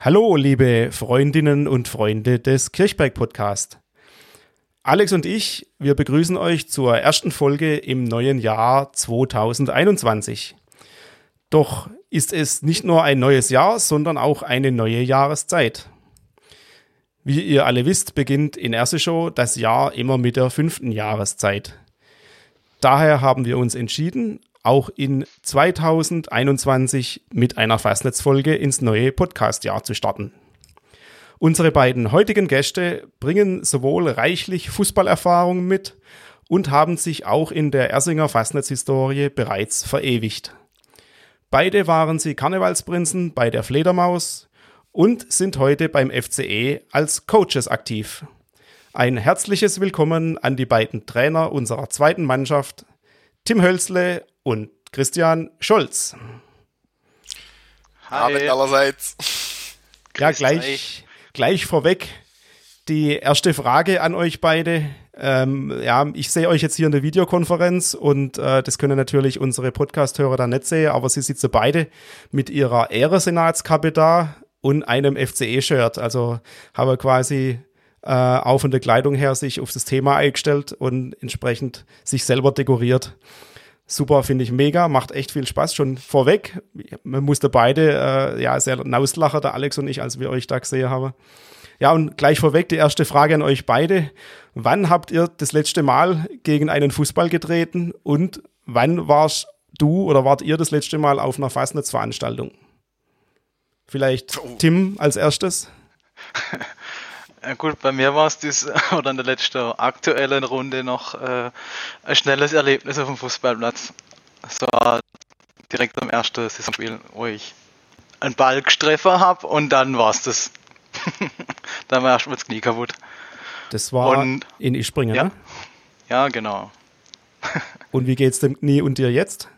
Hallo, liebe Freundinnen und Freunde des Kirchberg Podcast. Alex und ich, wir begrüßen euch zur ersten Folge im neuen Jahr 2021. Doch ist es nicht nur ein neues Jahr, sondern auch eine neue Jahreszeit. Wie ihr alle wisst, beginnt in Erseschow das Jahr immer mit der fünften Jahreszeit. Daher haben wir uns entschieden, auch in 2021 mit einer Fastnetzfolge ins neue Podcastjahr zu starten. Unsere beiden heutigen Gäste bringen sowohl reichlich Fußballerfahrung mit und haben sich auch in der Ersinger Fastnetzhistorie bereits verewigt. Beide waren sie Karnevalsprinzen bei der Fledermaus und sind heute beim FCE als Coaches aktiv. Ein herzliches Willkommen an die beiden Trainer unserer zweiten Mannschaft, Tim Hölzle und Christian Scholz. Hi. Abend allerseits. Ja, gleich, gleich vorweg die erste Frage an euch beide. Ähm, ja, ich sehe euch jetzt hier in der Videokonferenz und äh, das können natürlich unsere Podcast-Hörer da nicht sehen, aber sie sitzen beide mit ihrer Ehresenatskappe da und einem FCE-Shirt. Also haben quasi äh, auch von der Kleidung her sich auf das Thema eingestellt und entsprechend sich selber dekoriert. Super, finde ich mega, macht echt viel Spaß. Schon vorweg, man musste beide äh, ja sehr nauslachen, der Alex und ich, als wir euch da gesehen haben. Ja, und gleich vorweg die erste Frage an euch beide. Wann habt ihr das letzte Mal gegen einen Fußball getreten und wann warst du oder wart ihr das letzte Mal auf einer Fastnetzveranstaltung? Vielleicht. Tim als erstes? Ja gut, bei mir war es dies oder in der letzten aktuellen Runde noch äh, ein schnelles Erlebnis auf dem Fußballplatz. Es war direkt am ersten Saisonspiel, wo ich einen Ball gestreffer habe und dann war es das. dann war erstmal das Knie kaputt. Das war und, in Ispringen, ja, ne? Ja, genau. und wie geht's dem Knie und dir jetzt?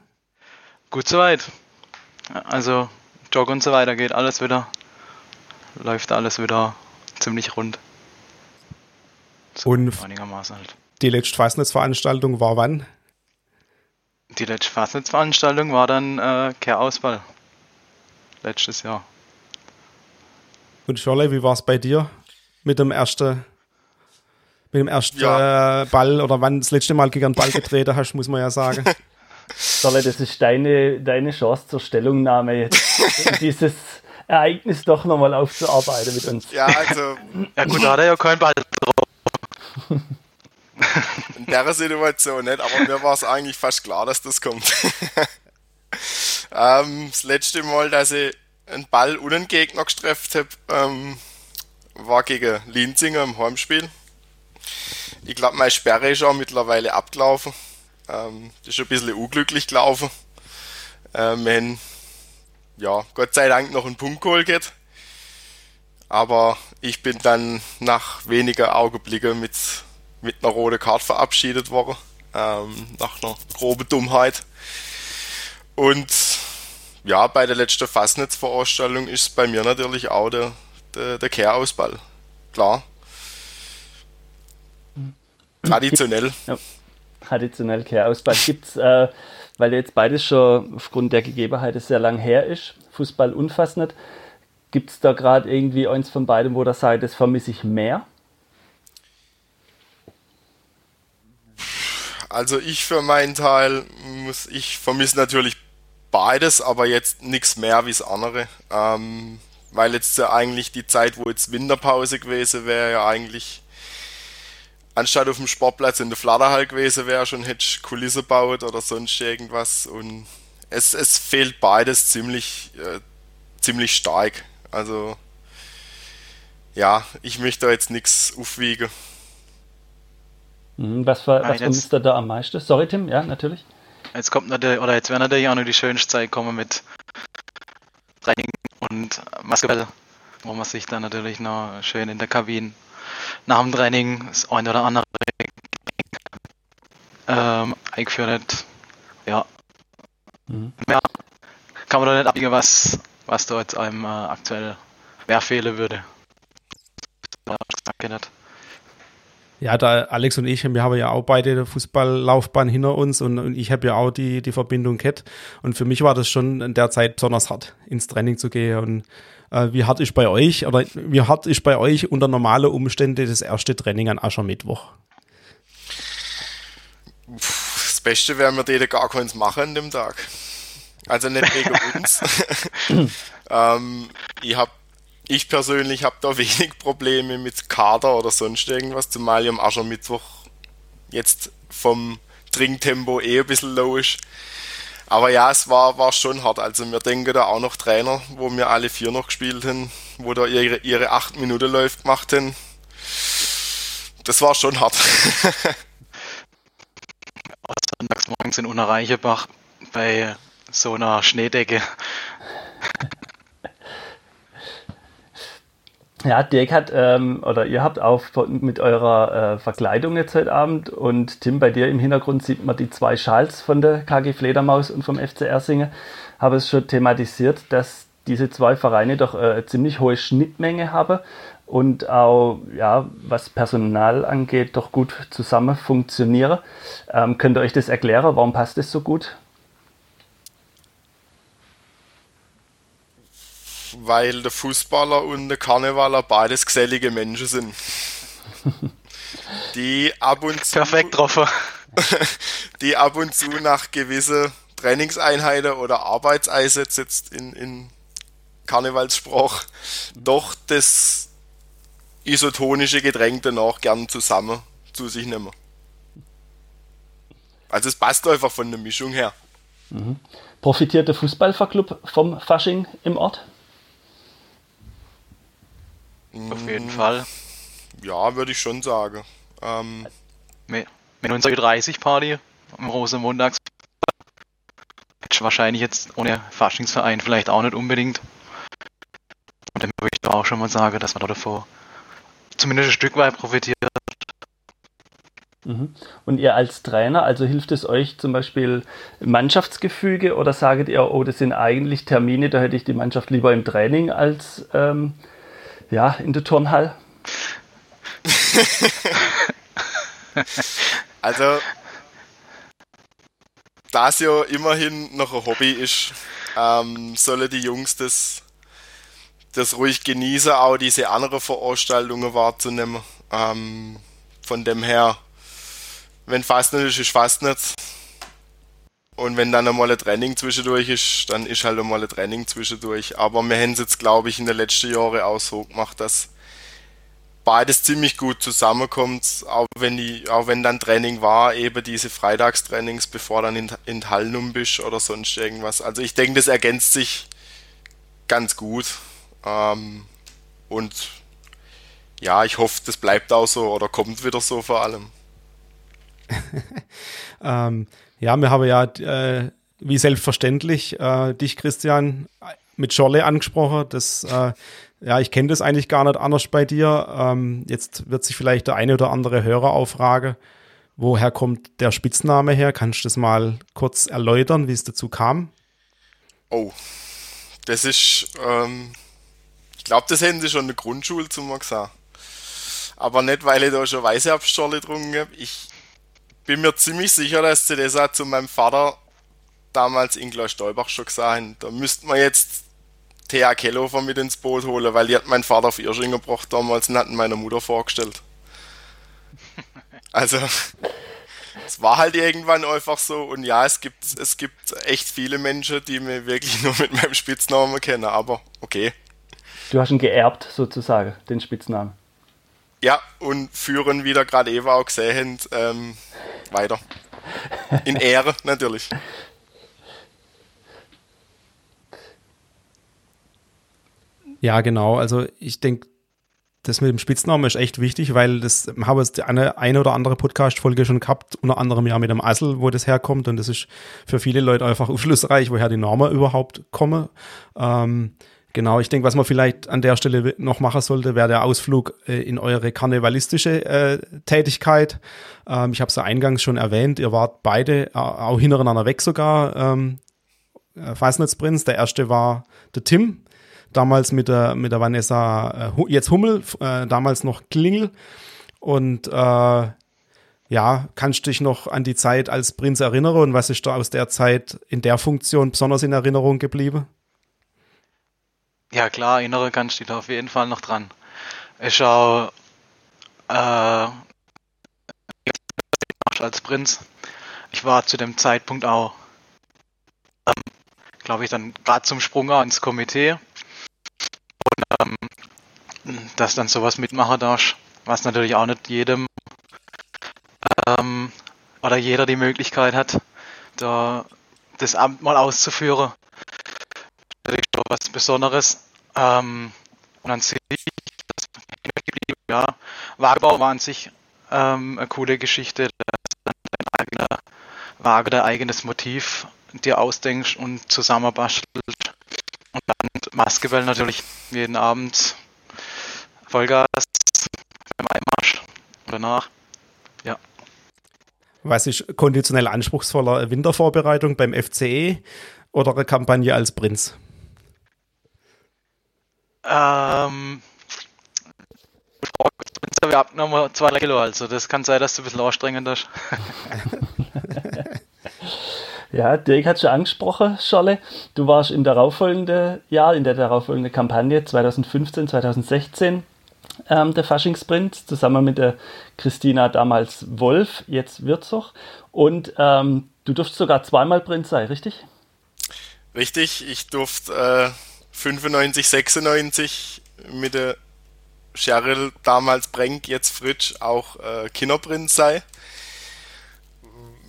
Gut soweit. Also Jog und so weiter geht alles wieder. Läuft alles wieder ziemlich rund. So und einigermaßen halt. Die letzte Fastnetzveranstaltung war wann? Die letzte Fastnetzveranstaltung war dann äh, Kehrausball. Letztes Jahr. Und Scholle, wie war es bei dir mit dem ersten, mit dem ersten ja. äh, Ball oder wann das letzte Mal gegen einen Ball getreten hast, muss man ja sagen. Scholle, das ist deine, deine Chance zur Stellungnahme jetzt. dieses Ereignis doch nochmal aufzuarbeiten mit uns. Ja, also. ja, gut, da hat er ja keinen Ball drauf. In der Situation nicht, aber mir war es eigentlich fast klar, dass das kommt. ähm, das letzte Mal, dass ich einen Ball und einen Gegner gestrefft habe, ähm, war gegen Linzinger im Heimspiel. Ich glaube, meine Sperre ist auch mittlerweile abgelaufen. Ähm, das ist ein bisschen unglücklich gelaufen. Ähm, wir haben ja, Gott sei Dank noch einen Punkt geholt. Geht. Aber ich bin dann nach weniger Augenblicke mit, mit einer roten Karte verabschiedet worden. Ähm, nach einer groben Dummheit. Und ja, bei der letzten Fastnetzveranstaltung ist bei mir natürlich auch der, der, der Kehrausball. Klar. Hm. Traditionell. Ja, traditionell Kehrausball. Gibt es äh, weil jetzt beides schon aufgrund der Gegebenheiten sehr lang her ist, Fußball und Fastnet. Gibt es da gerade irgendwie eins von beiden, wo der sagt, das vermisse ich mehr? Also ich für meinen Teil muss, ich vermisse natürlich beides, aber jetzt nichts mehr wie das andere. Ähm, weil jetzt ja eigentlich die Zeit, wo jetzt Winterpause gewesen wäre, ja eigentlich anstatt auf dem Sportplatz in der Flatterhall gewesen wäre, schon hätte ich Kulisse baut oder sonst irgendwas. Und es, es fehlt beides ziemlich, äh, ziemlich stark. Also ja, ich möchte da jetzt nichts aufwiegen. Mhm, was, war, was vermisst ihr da am meisten? Sorry, Tim, ja, natürlich. Jetzt kommt natürlich, oder jetzt wäre natürlich auch noch die schönste Zeit kommen mit Training und Basketball, wo man sich dann natürlich noch schön in der Kabine nach dem Training das eine oder andere ähm, eingeführt. Ja. Mhm. Mehr kann man da nicht abbiegen, was, was da jetzt einem äh, aktuell mehr fehlen würde. Ja, da Alex und ich, wir haben ja auch beide eine Fußballlaufbahn hinter uns und, und ich habe ja auch die, die Verbindung gehabt. Und für mich war das schon in der Zeit besonders hart, ins Training zu gehen. Und äh, wie hart ist bei euch, oder wie hart ist bei euch unter normale Umstände das erste Training an Aschermittwoch? Das Beste wäre, wir täten gar keins machen an dem Tag. Also nicht wegen uns. ähm, ich habe ich persönlich habe da wenig Probleme mit Kader oder sonst irgendwas, zumal ich am Aschermittwoch jetzt vom Trinktempo eh ein bisschen low ist. Aber ja, es war, war schon hart. Also wir denken da auch noch Trainer, wo wir alle vier noch gespielt haben, wo da ihre, ihre acht Minuten läuft gemacht haben. Das war schon hart. Sonntags morgens in Unerreichebach bei so einer Schneedecke. Ja, Dirk hat, ähm, oder ihr habt auch mit eurer äh, Verkleidung jetzt heute Abend und Tim, bei dir im Hintergrund sieht man die zwei Schals von der KG Fledermaus und vom FC Ersingen. Habe es schon thematisiert, dass diese zwei Vereine doch äh, ziemlich hohe Schnittmenge haben und auch, ja, was Personal angeht, doch gut zusammen funktionieren. Ähm, könnt ihr euch das erklären? Warum passt das so gut? Weil der Fußballer und der Karnevaler beides gesellige Menschen sind. Die ab und zu. Perfekt getroffen. Die ab und zu nach gewissen Trainingseinheiten oder Arbeitseinsätzen jetzt in, in Karnevalssprach doch das isotonische Getränk danach gern zusammen zu sich nehmen. Also es passt einfach von der Mischung her. Mhm. Profitiert der Fußballverclub vom Fasching im Ort? Auf jeden Fall. Ja, würde ich schon sagen. Ähm, mit, mit unserer 30-Party am Rosenmontags wahrscheinlich jetzt ohne Faschingsverein vielleicht auch nicht unbedingt. Und dann würde ich da auch schon mal sagen, dass man da davor zumindest ein Stück weit profitiert. Mhm. Und ihr als Trainer, also hilft es euch zum Beispiel Mannschaftsgefüge oder sagt ihr, oh, das sind eigentlich Termine, da hätte ich die Mannschaft lieber im Training als ähm, ja, in der Turnhalle? also, da es ja immerhin noch ein Hobby ist, ähm, sollen die Jungs das, das ruhig genießen, auch diese anderen Veranstaltungen wahrzunehmen. Ähm, von dem her, wenn fast nicht ist, ist fast nicht. Und wenn dann einmal ein Training zwischendurch ist, dann ist halt einmal ein Training zwischendurch. Aber wir haben es jetzt, glaube ich, in den letzten Jahren auch so gemacht, dass beides ziemlich gut zusammenkommt, auch wenn, die, auch wenn dann Training war, eben diese Freitagstrainings, bevor dann in, in Hallnum bist oder sonst irgendwas. Also ich denke, das ergänzt sich ganz gut. Ähm, und ja, ich hoffe, das bleibt auch so oder kommt wieder so vor allem. ähm, ja, wir haben ja, äh, wie selbstverständlich, äh, dich, Christian, mit Scholle angesprochen. Das, äh, ja, ich kenne das eigentlich gar nicht anders bei dir. Ähm, jetzt wird sich vielleicht der eine oder andere Hörer auffragen, woher kommt der Spitzname her? Kannst du das mal kurz erläutern, wie es dazu kam? Oh, das ist, ähm, ich glaube, das hätten sie schon in der Grundschule zu mir gesagt. Aber nicht, weil ich da schon Weißerbscholle getrunken habe. Ich bin mir ziemlich sicher, dass auch zu meinem Vater damals in Stolbach schon gesagt haben. Da müssten wir jetzt Thea Kellhofer mit ins Boot holen, weil die hat mein Vater auf Irsching gebracht damals und hat meiner Mutter vorgestellt. Also, es war halt irgendwann einfach so und ja, es gibt, es gibt echt viele Menschen, die mir wirklich nur mit meinem Spitznamen kennen, aber okay. Du hast ihn geerbt, sozusagen, den Spitznamen. Ja, und führen, wie der gerade Eva auch gesehen ähm, weiter. In Ehre natürlich. Ja, genau. Also ich denke, das mit dem Spitznamen ist echt wichtig, weil das haben wir eine, eine oder andere Podcast-Folge schon gehabt, unter anderem ja mit dem Assel, wo das herkommt. Und das ist für viele Leute einfach aufschlussreich, woher die Namen überhaupt kommen. Ähm, Genau, ich denke, was man vielleicht an der Stelle noch machen sollte, wäre der Ausflug äh, in eure karnevalistische äh, Tätigkeit. Ähm, ich habe es ja eingangs schon erwähnt, ihr wart beide äh, auch hintereinander weg sogar, ähm, äh, Fastnetzprinz. Der erste war der Tim, damals mit der, mit der Vanessa, äh, jetzt Hummel, äh, damals noch Klingel. Und ja, kannst du dich noch an die Zeit als Prinz erinnern und was ist da aus der Zeit in der Funktion besonders in Erinnerung geblieben? Ja klar, du dich da auf jeden Fall noch dran. Ich auch äh, als Prinz. Ich war zu dem Zeitpunkt auch, ähm, glaube ich, dann gerade zum Sprung ins Komitee. Und ähm, dass dann sowas mitmachen darfst, was natürlich auch nicht jedem ähm, oder jeder die Möglichkeit hat, da das Amt mal auszuführen. Schon was Besonderes. Ähm, und an sich, ja, Wagebau war an sich ähm, eine coole Geschichte, dass du dein eigener Waage, dein eigenes Motiv dir ausdenkst und zusammenbastelst. Und dann Maskeball natürlich jeden Abend Vollgas beim Einmarsch danach. Ja. Was ist konditionell anspruchsvoller Wintervorbereitung beim FCE oder eine Kampagne als Prinz? Ähm, Prinz habe ich abgenommen zwei Kilo, also das kann sein, dass du ein bisschen anstrengend bist. Ja, Dirk hat schon angesprochen, Scholle. Du warst im darauffolgenden Jahr, in der darauffolgenden Kampagne 2015, 2016 ähm, der Faschingsprinz, zusammen mit der Christina damals Wolf, jetzt Würzoch. Und ähm, du durfst sogar zweimal Prinz sein, richtig? Richtig, ich durfte äh, 95, 96 mit der Cheryl, damals Brenk, jetzt Fritsch, auch äh, Kinderprinz sein.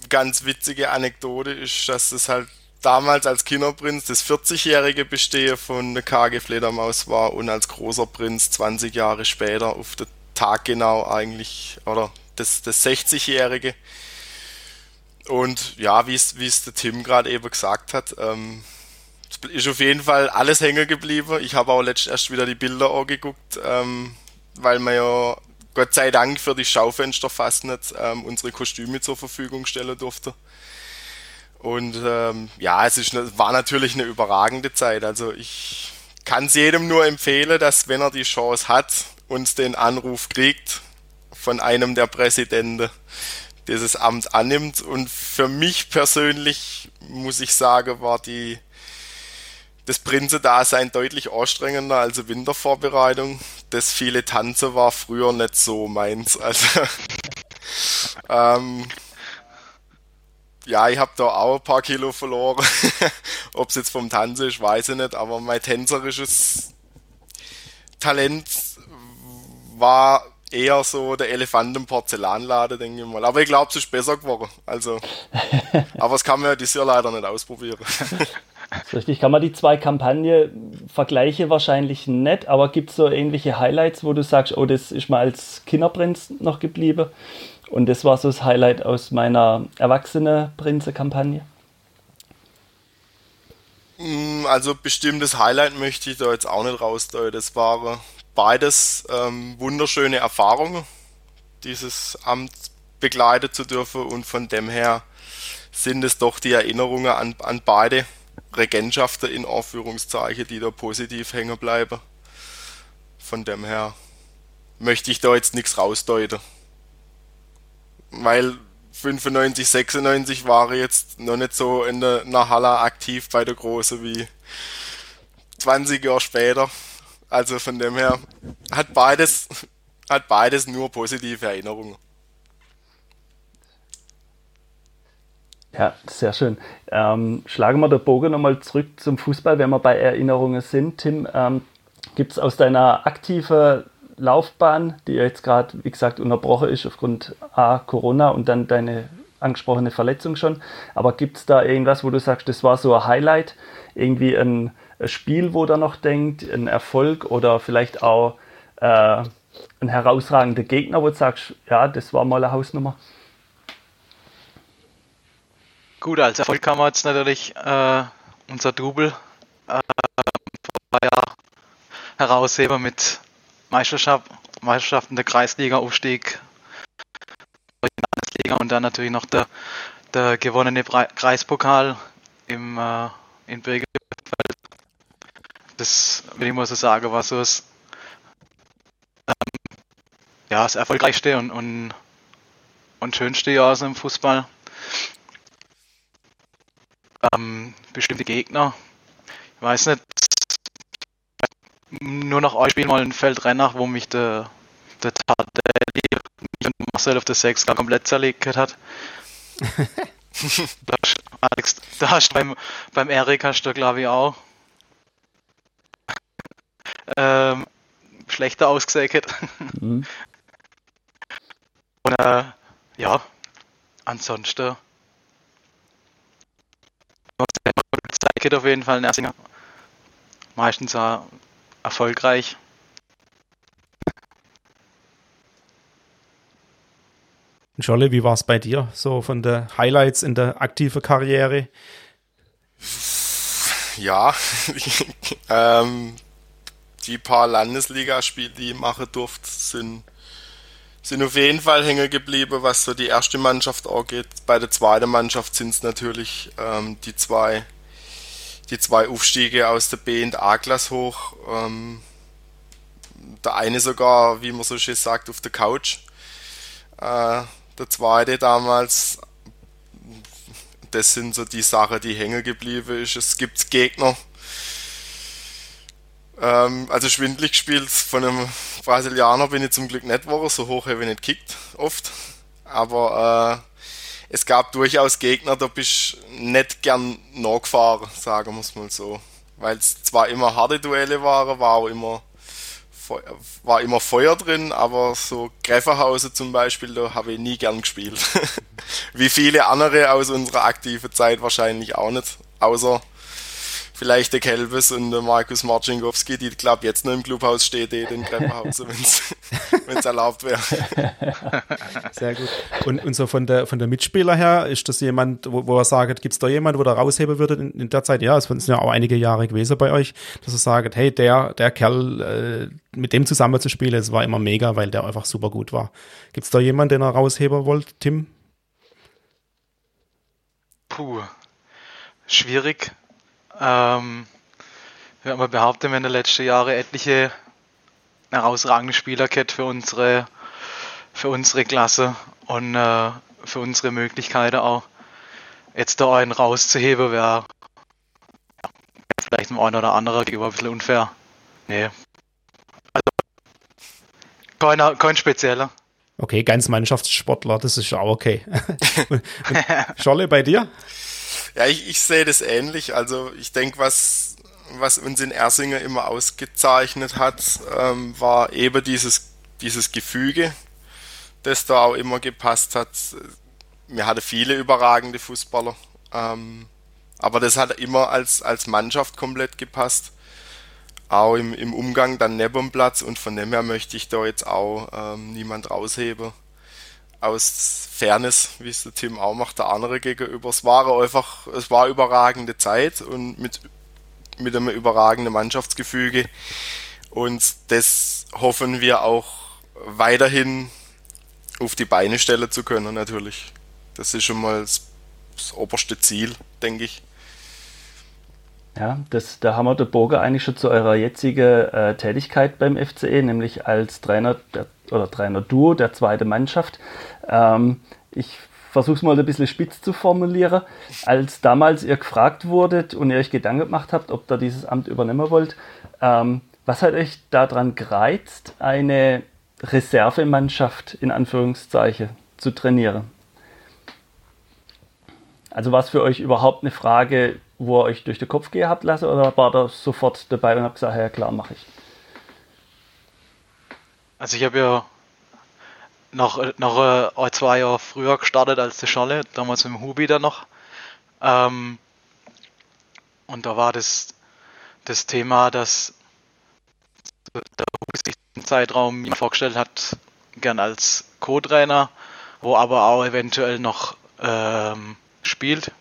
Ganz witzige Anekdote ist, dass es halt damals als Kinderprinz das 40-jährige Bestehen von der KG Fledermaus war und als großer Prinz 20 Jahre später auf den Tag genau eigentlich, oder das, das 60-jährige. Und ja, wie es der Tim gerade eben gesagt hat, ähm, ist auf jeden Fall alles hängen geblieben. Ich habe auch letztens erst wieder die Bilder angeguckt, ähm, weil man ja Gott sei Dank für die Schaufenster fast nicht ähm, unsere Kostüme zur Verfügung stellen durfte. Und ähm, ja, es ist, war natürlich eine überragende Zeit. Also ich kann es jedem nur empfehlen, dass wenn er die Chance hat, uns den Anruf kriegt von einem der Präsidenten, dieses Amt annimmt. Und für mich persönlich muss ich sagen, war die das Prinze-Dasein deutlich anstrengender als Wintervorbereitung. Das viele Tanze war früher nicht so meins. Also ähm, ja, ich habe da auch ein paar Kilo verloren. Ob es jetzt vom Tanzen ist, weiß ich nicht, aber mein tänzerisches Talent war eher so der Elefant im Porzellanladen, denke ich mal. Aber ich glaube, es ist besser geworden. Also, aber es kann man ja dieses Jahr leider nicht ausprobieren. Richtig. Kann man die zwei Kampagnen vergleiche wahrscheinlich nicht, aber gibt es so irgendwelche Highlights, wo du sagst, oh, das ist mal als Kinderprinz noch geblieben? Und das war so das Highlight aus meiner Erwachsene-Prinze-Kampagne. Mm, also bestimmtes Highlight möchte ich da jetzt auch nicht rausdeuten. Das waren beides ähm, wunderschöne Erfahrungen, dieses Amt begleiten zu dürfen und von dem her sind es doch die Erinnerungen an, an beide Regentschaften in Anführungszeichen, die da positiv hängen bleiben. Von dem her möchte ich da jetzt nichts rausdeuten weil 95, 96 war er jetzt noch nicht so in der Nahalla aktiv bei der Große wie 20 Jahre später. Also von dem her hat beides, hat beides nur positive Erinnerungen. Ja, sehr schön. Ähm, schlagen wir den Bogen nochmal zurück zum Fußball, wenn wir bei Erinnerungen sind. Tim, ähm, gibt es aus deiner aktiven Laufbahn, die jetzt gerade, wie gesagt, unterbrochen ist aufgrund A, Corona und dann deine angesprochene Verletzung schon. Aber gibt es da irgendwas, wo du sagst, das war so ein Highlight? Irgendwie ein, ein Spiel, wo du noch denkt, ein Erfolg oder vielleicht auch äh, ein herausragender Gegner, wo du sagst, ja, das war mal eine Hausnummer? Gut, als Erfolg kann man jetzt natürlich äh, unser Double äh, vor Jahr herausheben mit Meisterschaft, Meisterschaften der Kreisliga, Aufstieg und dann natürlich noch der, der gewonnene Kreispokal im, äh, in Birgefeld. Das will ich mal so sagen, war so das, ähm, ja, ja, das erfolgreichste und, und, und schönste Jahr so im Fußball. Ähm, bestimmte Gegner. Ich weiß nicht, nur noch ein Spiel mal ein Feld rein wo mich der, der Tardelli und Marcel auf der 6 komplett zerlegt hat. da, Alex, da hast du beim, beim Erik hast du glaube ich auch ähm, schlechter ausgesägt. Mhm. Und äh, ja, ansonsten zeigt auf jeden Fall Nersinger. Meistens auch erfolgreich. Scholle, wie war es bei dir? So von der Highlights in der aktiven Karriere? Ja, ähm, die paar Landesligaspiele, die ich machen durfte, sind, sind auf jeden Fall hängen geblieben, was so die erste Mannschaft angeht. Bei der zweiten Mannschaft sind es natürlich ähm, die zwei die zwei Aufstiege aus der B- und A-Klasse hoch. Ähm, der eine sogar, wie man so schön sagt, auf der Couch. Äh, der zweite damals, das sind so die Sachen, die hängen geblieben ist. Es gibt Gegner, ähm, also schwindlig gespielt von einem Brasilianer bin ich zum Glück nicht geworden, so hoch habe ich nicht gekickt, oft. Aber äh, es gab durchaus Gegner, da bist du nicht gern nachgefahren, sagen wir es mal so. Weil es zwar immer harte Duelle waren, war auch immer, war immer Feuer drin, aber so Gräferhause zum Beispiel, da habe ich nie gern gespielt. Wie viele andere aus unserer aktiven Zeit wahrscheinlich auch nicht. Außer vielleicht der Kelvis und der Markus Marcinkowski, die, glaube jetzt nur im Clubhaus steht, eh den Treppenhaus, wenn es erlaubt wäre. Sehr gut. Und, und so von der, von der Mitspieler her, ist das jemand, wo, wo er sagt, gibt es da jemand, wo er rausheben würde in, in, der Zeit? Ja, es sind ja auch einige Jahre gewesen bei euch, dass er sagt, hey, der, der Kerl, äh, mit dem zusammen zu spielen, es war immer mega, weil der einfach super gut war. Gibt es da jemanden, den er rausheben wollt, Tim? Puh, schwierig. Ähm, wir haben behauptet, wir in den letzten Jahren etliche herausragende Spieler gehabt für unsere, für unsere Klasse und äh, für unsere Möglichkeiten auch. Jetzt da einen rauszuheben, wäre ja, vielleicht dem einen oder anderen gegenüber ein bisschen unfair. Nee. Also, keiner, kein spezieller. Okay, ganz Mannschaftssportler, das ist auch okay. Scholle, bei dir? Ja, ich, ich sehe das ähnlich. Also ich denke, was, was uns in Ersinger immer ausgezeichnet hat, ähm, war eben dieses, dieses Gefüge, das da auch immer gepasst hat. Wir hatten viele überragende Fußballer, ähm, aber das hat immer als, als Mannschaft komplett gepasst. Auch im, im Umgang dann neben dem Platz und von dem her möchte ich da jetzt auch ähm, niemand rausheben aus Fairness, wie es der Tim auch macht, der andere gegenüber. Es war einfach, es war überragende Zeit und mit, mit einem überragenden Mannschaftsgefüge. Und das hoffen wir auch weiterhin auf die Beine stellen zu können, natürlich. Das ist schon mal das, das oberste Ziel, denke ich. Ja, das, da haben wir den Bogen eigentlich schon zu eurer jetzigen äh, Tätigkeit beim FCE, nämlich als Trainer der, oder Trainer-Duo der zweiten Mannschaft. Ähm, ich versuche es mal ein bisschen spitz zu formulieren. Als damals ihr gefragt wurdet und ihr euch Gedanken gemacht habt, ob ihr dieses Amt übernehmen wollt, ähm, was hat euch daran gereizt, eine Reservemannschaft in Anführungszeichen zu trainieren? Also war es für euch überhaupt eine Frage, wo ihr euch durch den Kopf gehen habt lassen oder war da sofort dabei und habt gesagt, ja klar, mache ich? Also ich habe ja noch, noch äh, zwei Jahre früher gestartet als die Scholle, damals im Hubi dann noch. Ähm, und da war das, das Thema, dass der Hubi sich den Zeitraum vorgestellt hat, gern als Co-Trainer, wo aber auch eventuell noch ähm, spielt.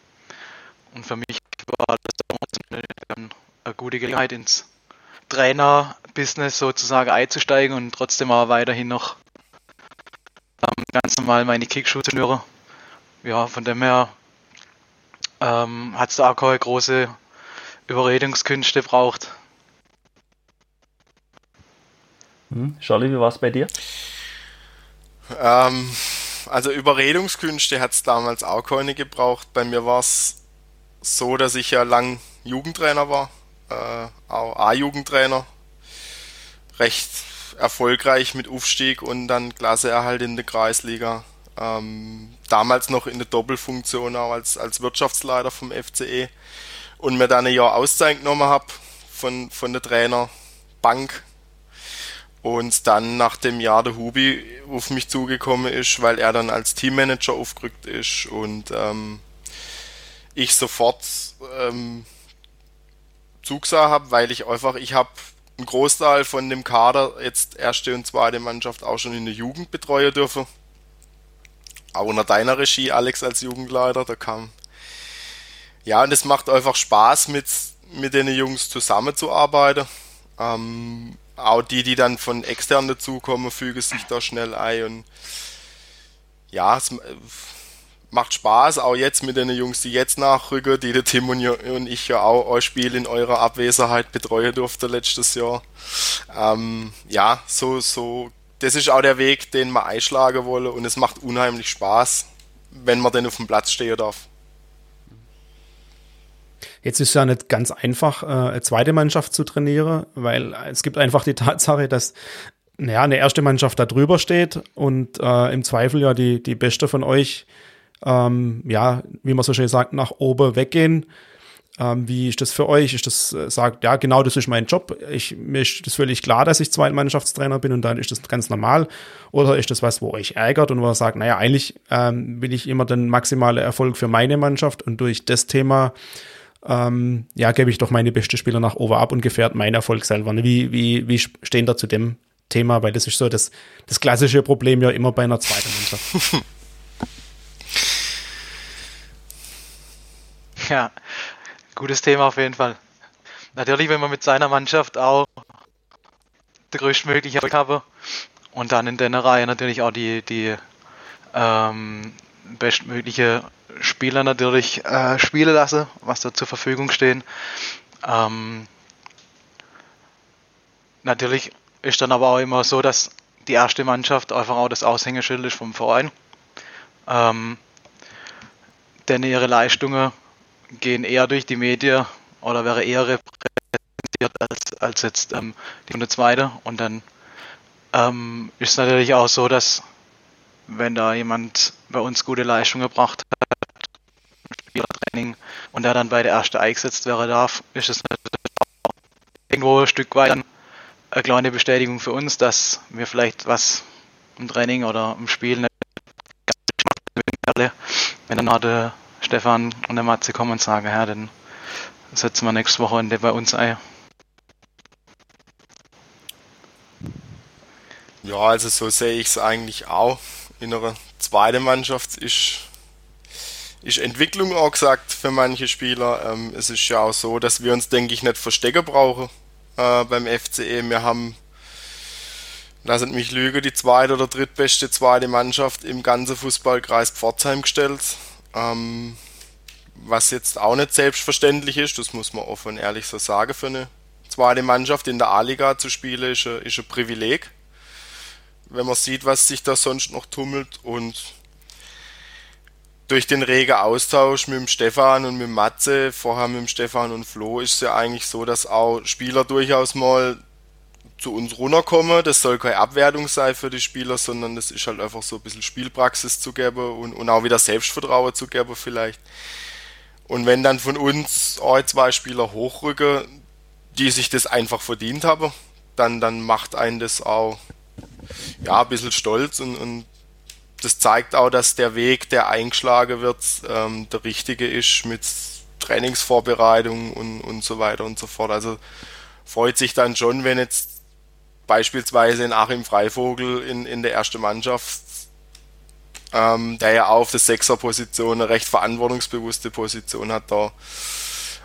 Und für mich war das eine, eine gute Gelegenheit ins Trainer-Business sozusagen einzusteigen und trotzdem aber weiterhin noch ähm, ganz normal meine Kickschuhe zu hören. Ja, von dem her ähm, hat es da auch keine große Überredungskünste braucht. Hm. Charlie, wie war es bei dir? Ähm, also Überredungskünste hat es damals auch keine gebraucht. Bei mir war es so, dass ich ja lang Jugendtrainer war, äh, auch A-Jugendtrainer. Recht erfolgreich mit Aufstieg und dann Klasseerhalt in der Kreisliga. Ähm, damals noch in der Doppelfunktion auch als, als Wirtschaftsleiter vom FCE und mir dann ein Jahr Auszeit genommen habe von, von der Trainerbank und dann nach dem Jahr der Hubi auf mich zugekommen ist, weil er dann als Teammanager aufgerückt ist und ähm, ich sofort ähm, zugesagt habe, weil ich einfach, ich habe einen Großteil von dem Kader jetzt erste und zweite Mannschaft auch schon in der Jugend betreuen dürfen. Auch unter deiner Regie, Alex, als Jugendleiter, da kam. Ja, und es macht einfach Spaß, mit, mit den Jungs zusammenzuarbeiten. Ähm, auch die, die dann von extern dazukommen, fügen sich da schnell ein und ja, es macht Spaß, auch jetzt mit den Jungs, die jetzt nachrücken, die der Tim und ich ja auch euer Spiel in eurer Abwesenheit betreuen durfte letztes Jahr. Ähm, ja, so, so, das ist auch der Weg, den wir einschlagen wollen und es macht unheimlich Spaß, wenn man denn auf dem Platz stehen darf. Jetzt ist es ja nicht ganz einfach, äh, eine zweite Mannschaft zu trainieren, weil es gibt einfach die Tatsache, dass naja, eine erste Mannschaft da drüber steht und äh, im Zweifel ja die, die beste von euch ähm, ja, wie man so schön sagt, nach oben weggehen. Ähm, wie ist das für euch? Ist das, äh, sagt, ja, genau, das ist mein Job. Ich, mir ist das völlig klar, dass ich Zweitmannschaftstrainer bin und dann ist das ganz normal. Oder ist das was, wo euch ärgert und wo ihr sagt, naja, eigentlich ähm, will ich immer den maximalen Erfolg für meine Mannschaft und durch das Thema ähm, ja, gebe ich doch meine beste Spieler nach oben ab und gefährt meinen Erfolg selber. Wie, wie, wie stehen da zu dem Thema? Weil das ist so das, das klassische Problem ja immer bei einer zweiten Mannschaft. Ja, gutes Thema auf jeden Fall. Natürlich, wenn man mit seiner Mannschaft auch der größtmögliche Erfolg habe und dann in der Reihe natürlich auch die, die ähm, bestmögliche Spieler natürlich äh, spielen lasse, was da zur Verfügung stehen. Ähm, natürlich ist dann aber auch immer so, dass die erste Mannschaft einfach auch das Aushängeschild ist vom Verein. Ähm, denn ihre Leistungen gehen eher durch die Medien oder wäre eher repräsentiert als, als jetzt ähm, die von der zweite. Und dann ähm, ist es natürlich auch so, dass wenn da jemand bei uns gute Leistung gebracht hat, Spielertraining, und der dann bei der ersten eingesetzt wäre darf, ist es natürlich auch irgendwo ein Stück weit eine kleine Bestätigung für uns, dass wir vielleicht was im Training oder im Spiel nicht wenn dann der Stefan und der Matze kommen und sagen, ja, dann setzen wir nächste Woche bei uns ein. Ja, also so sehe ich es eigentlich auch. In einer zweiten Mannschaft ist, ist Entwicklung auch gesagt für manche Spieler. Ähm, es ist ja auch so, dass wir uns, denke ich, nicht verstecken brauchen äh, beim FCE. Wir haben, lasst mich lügen, die zweite oder drittbeste zweite Mannschaft im ganzen Fußballkreis Pforzheim gestellt. Ähm, was jetzt auch nicht selbstverständlich ist, das muss man offen und ehrlich so sagen, für eine zweite Mannschaft in der A-Liga zu spielen, ist ein, ist ein Privileg. Wenn man sieht, was sich da sonst noch tummelt und durch den regen Austausch mit dem Stefan und mit dem Matze, vorher mit dem Stefan und Flo, ist es ja eigentlich so, dass auch Spieler durchaus mal zu uns runterkommen. Das soll keine Abwertung sein für die Spieler, sondern das ist halt einfach so ein bisschen Spielpraxis zu geben und, und auch wieder Selbstvertrauen zu geben vielleicht. Und wenn dann von uns ein, zwei Spieler hochrücken, die sich das einfach verdient haben, dann, dann macht einen das auch ja, ein bisschen stolz und, und das zeigt auch, dass der Weg, der eingeschlagen wird, ähm, der richtige ist mit Trainingsvorbereitung und, und so weiter und so fort. Also freut sich dann schon, wenn jetzt beispielsweise in Achim Freivogel in, in der ersten Mannschaft, ähm, der ja auf der Sechser-Position eine recht verantwortungsbewusste Position hat, da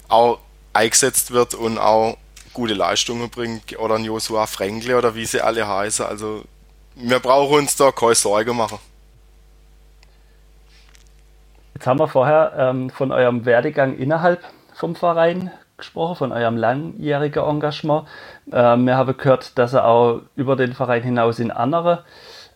auch eingesetzt wird und auch gute Leistungen bringt. Oder ein Joshua Fränkle oder wie sie alle heißen. Also wir brauchen uns da keine Sorge machen. Jetzt haben wir vorher ähm, von eurem Werdegang innerhalb vom Verein gesprochen, von eurem langjährigen Engagement. Ähm, wir haben gehört, dass ihr auch über den Verein hinaus in andere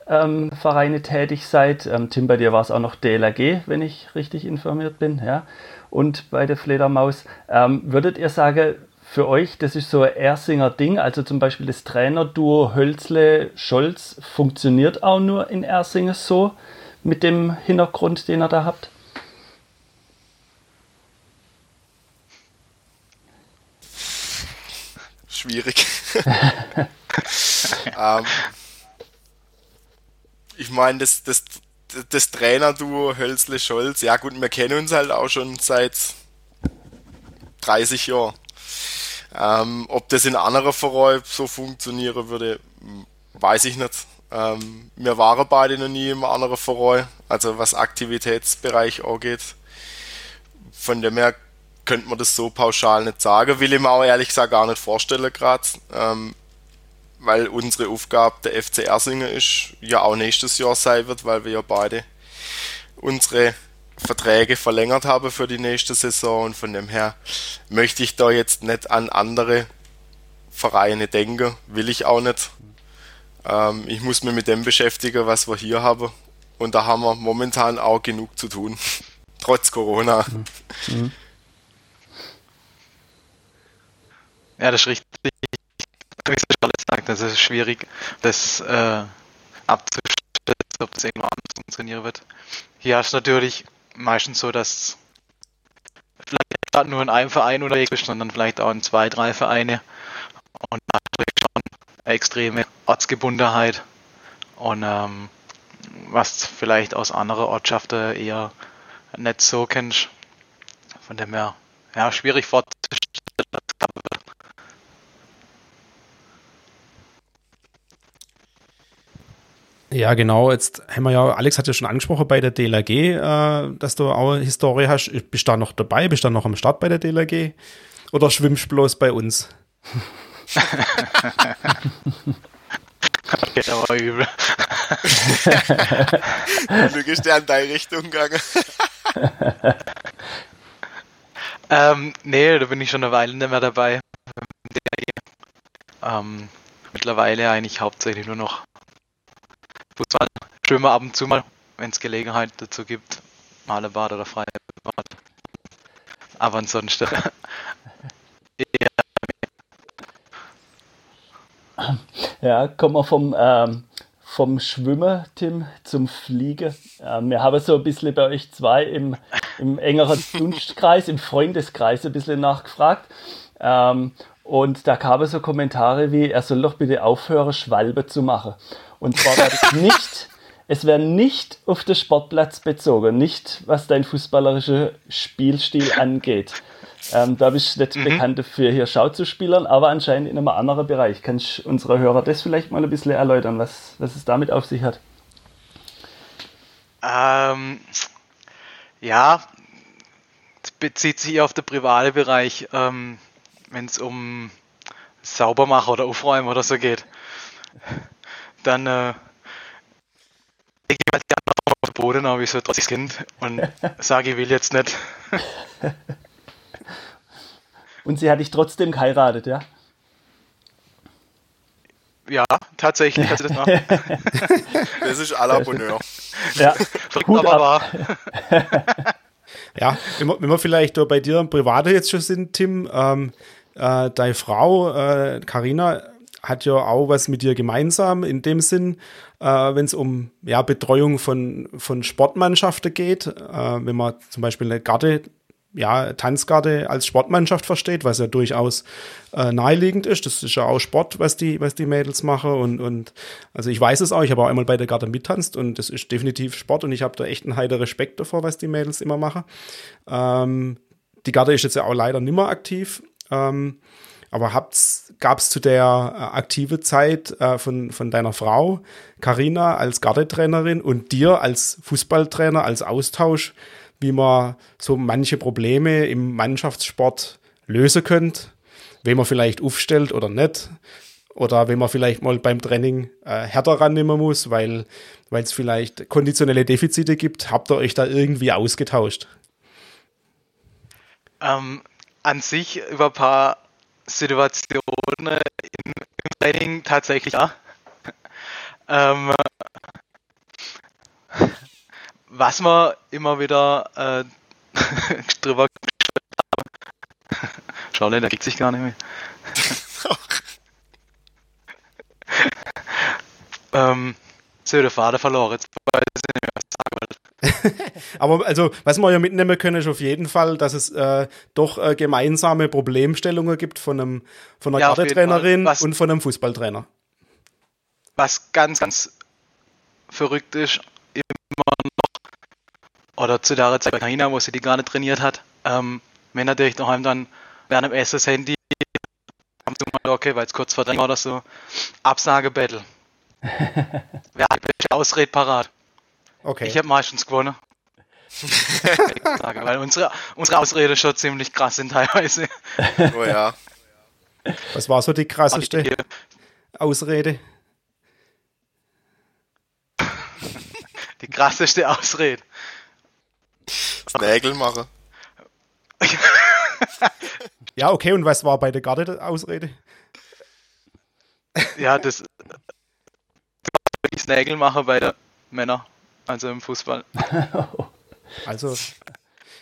ähm, Vereine tätig seid. Ähm, Tim, bei dir war es auch noch DLRG, wenn ich richtig informiert bin. Ja? Und bei der Fledermaus. Ähm, würdet ihr sagen, für euch, das ist so ein Ersinger Ding, also zum Beispiel das Trainerduo Hölzle-Scholz funktioniert auch nur in Ersingen so mit dem Hintergrund, den ihr da habt? Schwierig. ähm, ich meine, das, das, das Trainerduo Hölzle-Scholz, ja gut, wir kennen uns halt auch schon seit 30 Jahren. Ähm, ob das in anderen Vereinen so funktionieren würde, weiß ich nicht. Ähm, wir waren beide noch nie im anderen Verein, also was Aktivitätsbereich angeht. Von dem her könnte man das so pauschal nicht sagen. Will ich mir auch ehrlich gesagt gar nicht vorstellen gerade. Ähm, weil unsere Aufgabe der FC Ersingen ist, ja auch nächstes Jahr sein wird, weil wir ja beide unsere Verträge verlängert haben für die nächste Saison und von dem her möchte ich da jetzt nicht an andere Vereine denken, will ich auch nicht. Ähm, ich muss mich mit dem beschäftigen, was wir hier haben und da haben wir momentan auch genug zu tun, trotz Corona. Mhm. Ja, das ist richtig. Wie Charlotte sagt, das ist schwierig, das äh, abzustellen, ob das irgendwann anders funktionieren wird. Hier hast du natürlich meistens so, dass vielleicht nur in einem Verein unterwegs bist, sondern vielleicht auch in zwei, drei Vereine. Und natürlich schon extreme Ortsgebundenheit. Und ähm, was vielleicht aus anderen Ortschaften eher nicht so kennst. Von dem her, ja, schwierig vorzustellen. Ja, genau. Jetzt haben wir ja, Alex hat ja schon angesprochen bei der DLRG, äh, dass du auch eine Historie hast. Bist du da noch dabei? Bist du da noch am Start bei der DLRG? Oder schwimmst du bloß bei uns? Geht aber übel. Glück ist der in deine Richtung gegangen. ähm, nee, da bin ich schon eine Weile nicht mehr dabei. Ähm, mittlerweile eigentlich hauptsächlich nur noch Fußball schwimmen ab und zu mal, wenn es Gelegenheit dazu gibt. Malebad oder Freibad. Aber ansonsten. ja, kommen wir vom, ähm, vom Schwimmen, Tim, zum Fliegen. Ähm, wir haben so ein bisschen bei euch zwei im, im engeren Dunstkreis, im Freundeskreis ein bisschen nachgefragt. Ähm, und da kamen so Kommentare wie, er soll doch bitte aufhören, Schwalbe zu machen. Und zwar werde ich nicht, es wäre nicht auf den Sportplatz bezogen, nicht was dein fußballerischer Spielstil angeht. Ähm, da bist du nicht mhm. bekannt dafür, hier Schau zu spielen, aber anscheinend in einem anderen Bereich. Kannst du unsere Hörer das vielleicht mal ein bisschen erläutern, was, was es damit auf sich hat? Ähm, ja, bezieht sich auf den privaten Bereich, ähm, wenn es um Saubermachen oder Aufräumen oder so geht dann äh, ich halt gerne auf den Boden, aber ich so trotzdem Kind und sage, ich will jetzt nicht. Und sie hat dich trotzdem geheiratet, ja? Ja, tatsächlich hat sie das gemacht. das ist à la Bonheur. Ja, gut aber wahr. ja, wenn wir, wenn wir vielleicht bei dir im Private jetzt schon sind, Tim, ähm, äh, deine Frau, Karina, äh, hat ja auch was mit dir gemeinsam in dem Sinn, äh, wenn es um ja, Betreuung von, von Sportmannschaften geht. Äh, wenn man zum Beispiel eine Garde, ja, Tanzgarde als Sportmannschaft versteht, was ja durchaus äh, naheliegend ist. Das ist ja auch Sport, was die, was die Mädels machen. Und, und also ich weiß es auch, ich habe auch einmal bei der Garde mittanzt und das ist definitiv Sport und ich habe da echt einen heiter Respekt davor, was die Mädels immer machen. Ähm, die Garde ist jetzt ja auch leider nicht mehr aktiv. Ähm, aber gab es zu der äh, aktive Zeit äh, von, von deiner Frau, Karina als Gardetrainerin und dir als Fußballtrainer, als Austausch, wie man so manche Probleme im Mannschaftssport lösen könnt, wen man vielleicht aufstellt oder nicht, oder wenn man vielleicht mal beim Training äh, härter rannehmen muss, weil es vielleicht konditionelle Defizite gibt, habt ihr euch da irgendwie ausgetauscht? Ähm, an sich über ein paar Situation äh, im, Training tatsächlich ja. Ähm, äh, was wir immer wieder äh, drüber haben. Schau, der kriegt sich gar nicht mehr. ähm, so, der Vater verloren. jetzt Aber also, was wir ja mitnehmen können, ist auf jeden Fall, dass es äh, doch äh, gemeinsame Problemstellungen gibt von einem von einer Ja, Gardetrainerin und von einem Fußballtrainer. Was ganz, ganz verrückt ist, immer noch, oder zu der Zeit bei Karina, wo sie die gerade trainiert hat, ähm, wenn natürlich daheim dann während dem Essen das Handy, okay, weil es kurz vor drei war oder so, Absagebattle. Wer hat die beste Ausrede parat? Okay. Ich habe meistens gewonnen. Weil unsere, unsere Ausrede schon ziemlich krass sind teilweise. Oh ja. was war so die krasseste Ausrede? Die krasseste Ausrede. Nägel machen. Ja, okay, und was war bei der Garde-Ausrede? Ja, das. Die Nägel machen bei den Männern, also im Fußball. Also,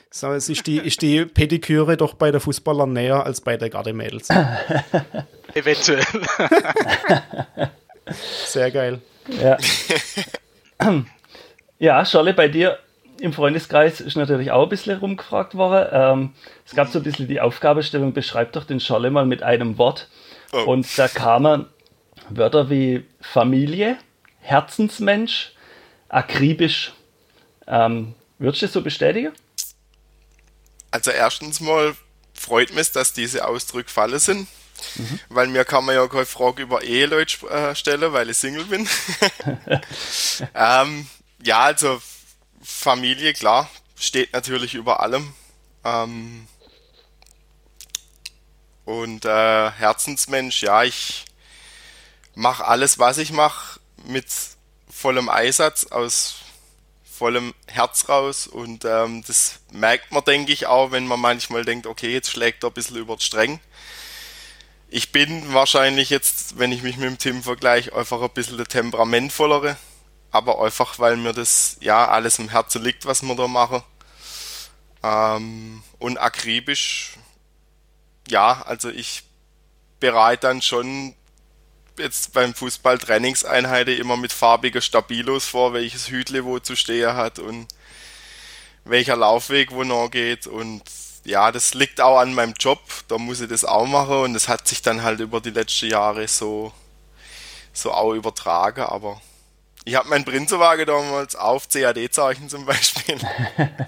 so, es ist die, ist die Pediküre doch bei der Fußballer näher als bei der Gardemädels. Eventuell. Sehr geil. Ja. ja, Scholle, bei dir im Freundeskreis ist natürlich auch ein bisschen rumgefragt worden. Ähm, es gab so ein bisschen die Aufgabestellung, beschreib doch den Scholle mal mit einem Wort. Oh. Und da kamen Wörter wie Familie, Herzensmensch, akribisch. Ähm, würdest du das so bestätigen? Also erstens mal freut mich, dass diese Ausdrücke fallen sind. Weil mir kann man ja keine Frage über Eheleute äh, stellen, weil ich Single bin. ähm, ja, also Familie, klar, steht natürlich über allem. Ähm, und äh, Herzensmensch, ja, ich mache alles, was ich mache, mit vollem Einsatz, aus vollem Herz raus und ähm, das merkt man, denke ich, auch, wenn man manchmal denkt, okay, jetzt schlägt er ein bisschen über die Stränge. Ich bin wahrscheinlich jetzt, wenn ich mich mit dem Tim vergleiche, einfach ein bisschen der temperamentvollere, aber einfach, weil mir das ja alles im Herzen liegt, was wir da machen. Ähm, und akribisch, ja, also ich bereite dann schon jetzt beim Fußball Trainingseinheiten immer mit farbigen Stabilos vor, welches Hütle wo zu stehen hat und welcher Laufweg wo noch geht. Und ja, das liegt auch an meinem Job, da muss ich das auch machen. Und das hat sich dann halt über die letzten Jahre so so auch übertragen, aber ich habe meinen Prinzenwagen damals auf CAD-Zeichen zum Beispiel.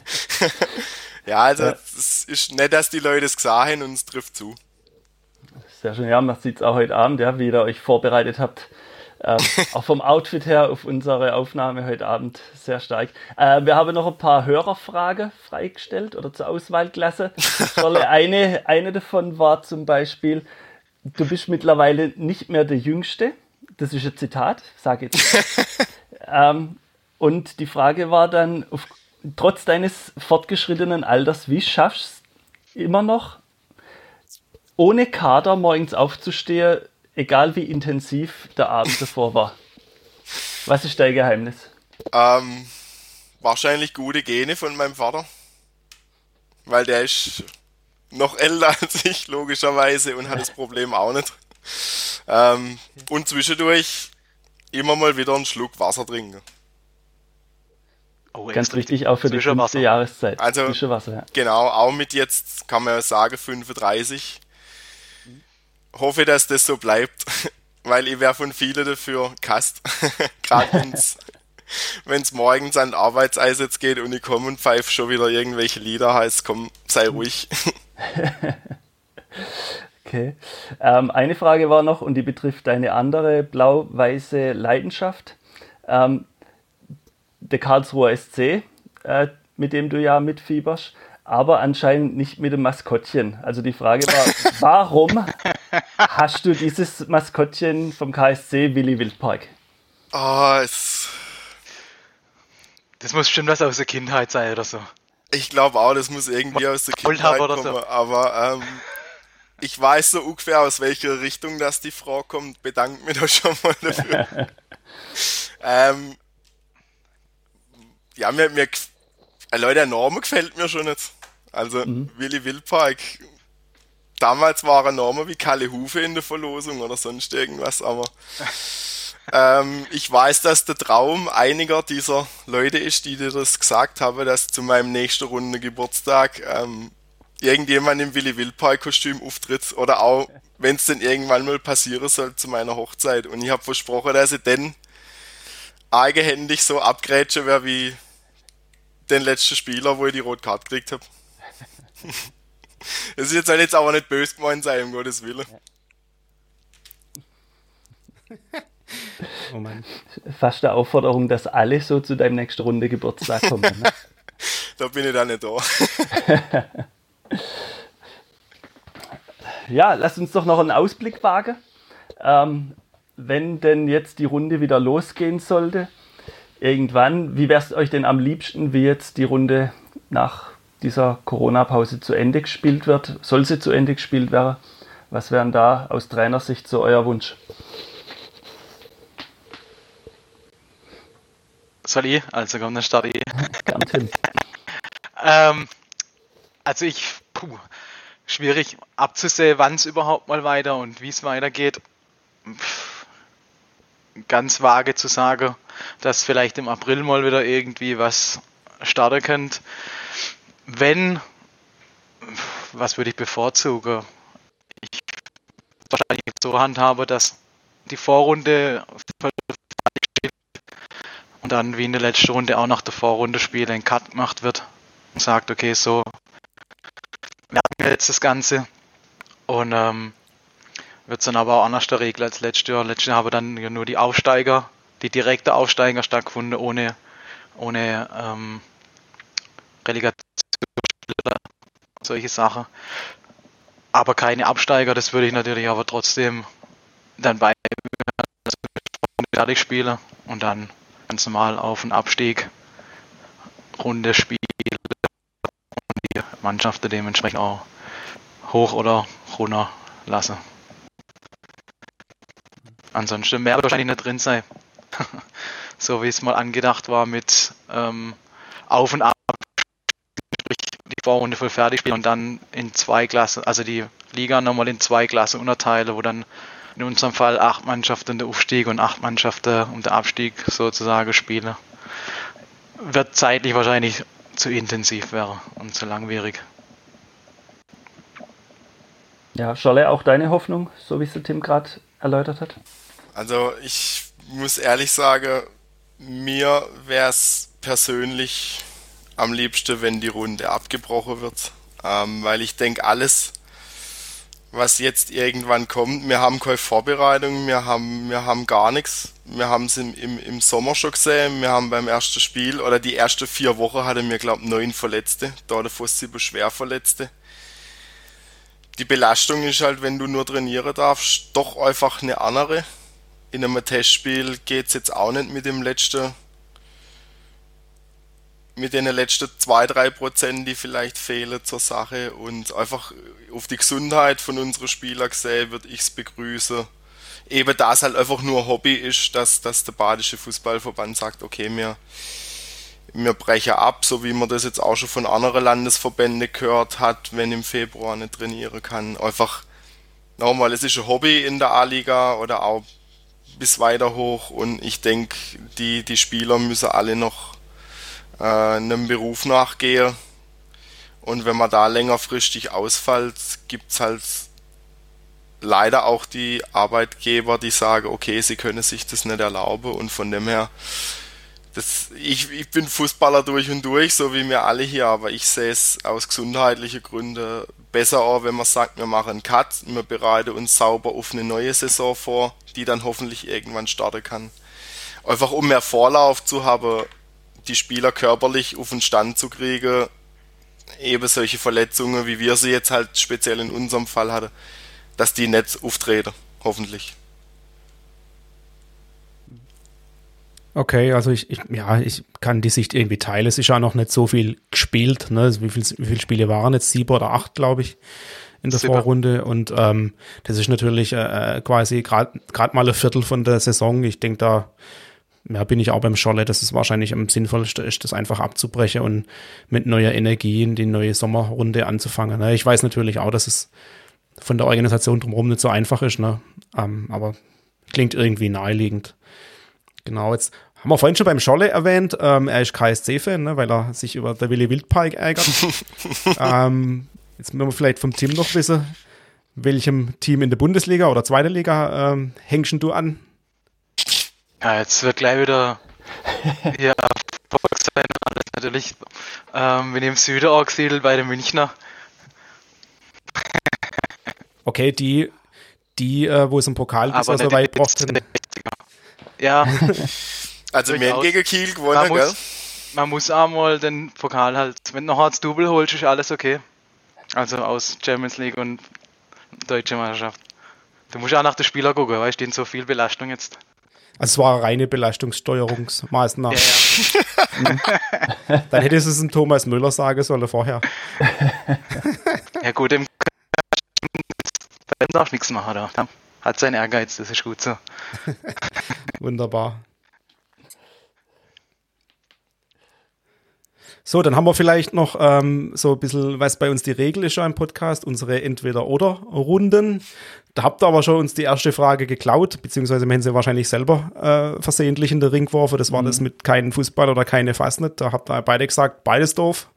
ja, also es ist nett, dass die Leute es gesehen haben und es trifft zu. Sehr schön, ja, man sieht es auch heute Abend, ja, wie ihr euch vorbereitet habt. Ähm, auch vom Outfit her auf unsere Aufnahme heute Abend sehr stark. Äh, wir haben noch ein paar Hörerfragen freigestellt oder zur Auswahl gelassen. Scholle, eine, eine davon war zum Beispiel, du bist mittlerweile nicht mehr der Jüngste. Das ist ein Zitat, sage jetzt. ähm, und die Frage war dann, auf, trotz deines fortgeschrittenen Alters, wie schaffst du immer noch ohne Kader morgens aufzustehen, egal wie intensiv der Abend davor war. Was ist dein Geheimnis? Ähm, wahrscheinlich gute Gene von meinem Vater. Weil der ist noch älter als ich, logischerweise, und hat das Problem auch nicht. Ähm, und zwischendurch immer mal wieder einen Schluck Wasser trinken. Oh, Ganz extra wichtig auch für die fünfte Jahreszeit. Also- Zwischenwasser, ja. Genau, auch mit jetzt, kann man ja sagen, 35. Hoffe, dass das so bleibt, weil ich wäre von vielen dafür kast. Gerade wenn's wenn's morgens an den Arbeitseinsatz geht und ich komme und pfeife schon wieder irgendwelche Lieder, heißt komm, sei ruhig. Okay. Ähm, eine Frage war noch und die betrifft deine andere blau-weiße Leidenschaft. Ähm, der Karlsruher SC, äh, mit dem du ja mitfieberst, aber anscheinend nicht mit dem Maskottchen. Also die Frage war, warum hast du dieses Maskottchen vom KSC Willi Wildpark? Ah, es, Das muss bestimmt was aus der Kindheit sein oder so. ich glaube auch, das muss irgendwie aus der Kindheit oder so. kommen, aber ähm, ich weiß so ungefähr, aus welcher Richtung das die Frau kommt. Bedanke mich da schon mal dafür. ähm, ja, mir, mir, Leute, der Name gefällt mir schon nicht. Also, mhm. Willy Wildpark, damals war ein Name wie Kalle Hufe in der Verlosung oder sonst irgendwas, aber ähm, ich weiß, dass der Traum einiger dieser Leute ist, die dir das gesagt haben, dass zu meinem nächsten Runde Geburtstag ähm, irgendjemand im Willy Wildpark Kostüm auftritt oder auch, wenn es denn irgendwann mal passieren soll zu meiner Hochzeit. Und ich habe versprochen, dass ich dann eigenhändig so abgrätsche wäre wie den letzten Spieler, wo ich die Rotkarte gekriegt habe. Das ist jetzt halt jetzt aber nicht böse gemeint sein, um Gottes Willen. Oh Mann. Fast eine Aufforderung, dass alle so zu deinem nächsten Runde Geburtstag kommen. Ne? da bin ich dann nicht da. ja, lass uns doch noch einen Ausblick wagen. Ähm, wenn denn jetzt die Runde wieder losgehen sollte, irgendwann, wie wäre es euch denn am liebsten, wie jetzt die Runde nach dieser Corona-Pause zu Ende gespielt wird? Soll sie zu Ende gespielt werden? Was wären da aus Trainersicht so euer Wunsch? Soll ich? Also komm, dann starte ich. Ganz hin. ähm, also ich, puh, schwierig abzusehen, wann es überhaupt mal weiter und wie es weitergeht. Pff, ganz vage zu sagen, dass vielleicht im April mal wieder irgendwie was starten könnte. Wenn, was würde ich bevorzugen? Ich wahrscheinlich so handhabe, dass die Vorrunde und dann wie in der letzten Runde auch nach der Vorrunde Spiel ein Cut gemacht wird und sagt, okay, so merken wir jetzt das Ganze und ähm, wird es dann aber auch anders der Regel als letztes Jahr. Letztes Jahr haben dann nur die Aufsteiger, die direkte Aufsteiger stattgefunden, ohne, ohne ähm, Relegation solche Sachen. Aber keine Absteiger, das würde ich natürlich aber trotzdem dann bei fertig spielen und dann ganz normal auf den Abstieg, Runde spielen und die Mannschaften dementsprechend auch hoch oder runter lassen. Ansonsten mehr wahrscheinlich nicht drin sein. so wie es mal angedacht war mit ähm, Auf und Ab, Vorrunde voll fertig spielen und dann in zwei Klassen, also die Liga nochmal in zwei Klassen unterteile, wo dann in unserem Fall acht Mannschaften der Aufstieg und acht Mannschaften um den Abstieg sozusagen spielen. Wird zeitlich wahrscheinlich zu intensiv werden und zu langwierig. Ja, Scholle, auch deine Hoffnung, so wie es der Tim gerade erläutert hat? Also ich muss ehrlich sagen, mir wäre es persönlich am liebsten, wenn die Runde abgebrochen wird, ähm, weil ich denke, alles, was jetzt irgendwann kommt. Wir haben keine Vorbereitung, wir haben, wir haben gar nichts. Wir haben es im, im, im Sommer schon gesehen, wir haben beim ersten Spiel oder die ersten vier Wochen hatten wir, glaube ich, neun Verletzte, da davor sieben schwer Verletzte. Die Belastung ist halt, wenn du nur trainieren darfst, doch einfach eine andere. In einem Testspiel geht es jetzt auch nicht mit dem letzten mit den letzten zwei drei Prozent, die vielleicht fehlen zur Sache und einfach auf die Gesundheit von unseren Spielern gesehen, würde ich es begrüßen. Eben da es halt einfach nur Hobby ist, dass, dass der Badische Fußballverband sagt, okay, wir, wir brechen ab, so wie man das jetzt auch schon von anderen Landesverbänden gehört hat, wenn im Februar nicht trainieren kann. Einfach, nochmal, es ist ein Hobby in der A-Liga oder auch bis weiter hoch und ich denke, die, die Spieler müssen alle noch äh, einem Beruf nachgehe. Und wenn man da längerfristig ausfällt, gibt es halt leider auch die Arbeitgeber, die sagen, okay, sie können sich das nicht erlauben und von dem her, das, ich, ich bin Fußballer durch und durch, so wie wir alle hier, aber ich sehe es aus gesundheitlichen Gründen besser auch, wenn man sagt, wir machen einen Cut, wir bereiten uns sauber auf eine neue Saison vor, die dann hoffentlich irgendwann starten kann. Einfach um mehr Vorlauf zu haben, die Spieler körperlich auf den Stand zu kriegen, eben solche Verletzungen, wie wir sie jetzt halt speziell in unserem Fall hatten, dass die nicht auftreten, hoffentlich. Okay, also ich, ich, ja, ich kann die Sicht irgendwie teilen. Es ist ja noch nicht so viel gespielt. Ne? Wie, viel, wie viele Spiele waren jetzt? Sieben oder acht, glaube ich, in der Sieben. Vorrunde. Und ähm, das ist natürlich äh, quasi gerade mal ein Viertel von der Saison. Ich denke, da ja, bin ich auch beim Scholle, dass es wahrscheinlich am sinnvollsten ist, das einfach abzubrechen und mit neuer Energie in die neue Sommerrunde anzufangen. Ne? Ich weiß natürlich auch, dass es von der Organisation drumherum nicht so einfach ist, ne? Ähm, aber klingt irgendwie naheliegend. Genau, jetzt haben wir vorhin schon beim Scholle erwähnt, ähm, er ist KSC-Fan, ne, weil er sich über der Willi Wildpark ärgert. ähm, jetzt müssen wir vielleicht vom Team noch wissen, welchem Team in der Bundesliga oder zweiter Liga ähm, hängst du an? Ja, jetzt wird gleich wieder ja, sein, alles natürlich. Ähm, wir nehmen Süder angesiedelt bei den Münchner. Okay, die, die, äh, wo es im Pokal bis so weit brauchten. Ja. also wir haben gegen Kiel gewonnen, man gell? Muss, man muss einmal den Pokal halt, wenn du noch als Double holst, ist alles okay. Also aus Champions League und Deutsche Meisterschaft. Du musst auch nach den Spieler gucken, weißt du, so viel Belastung jetzt. Also es war eine reine Belastungssteuerungsmaßnahme. Ja. Dann hätte es ein Thomas Müller sagen sollen vorher. ja gut, dem darf nichts machen, da. Hat seinen Ehrgeiz, das ist gut so. Wunderbar. So, dann haben wir vielleicht noch ähm, so ein bisschen, was bei uns die Regel ist schon im Podcast, unsere Entweder-Oder-Runden. Da habt ihr aber schon uns die erste Frage geklaut, beziehungsweise wir haben sie wahrscheinlich selber äh, versehentlich in den Ring geworfen. Das war mhm. das mit keinem Fußball oder keine Fastnet. Da habt ihr beide gesagt, beides doof.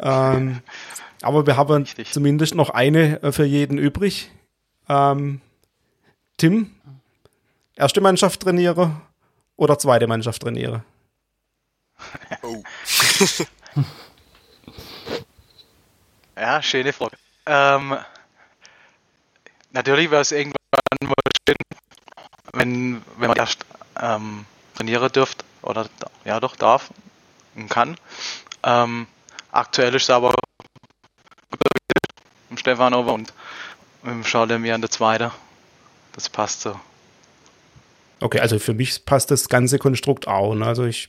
Ähm, aber wir haben Richtig. zumindest noch eine äh, für jeden übrig. Ähm, Tim, erste Mannschaft trainiere oder zweite Mannschaft trainiere? Oh. ja, schöne Frage. Ähm, natürlich wäre es irgendwann mal schön, wenn, wenn man erst ähm, trainieren dürft oder ja doch darf und kann. Ähm, aktuell ist es aber im Stefan Over und im Charles mir an der Zweite. Das passt so. Okay, also für mich passt das ganze Konstrukt auch. Ne? Also ich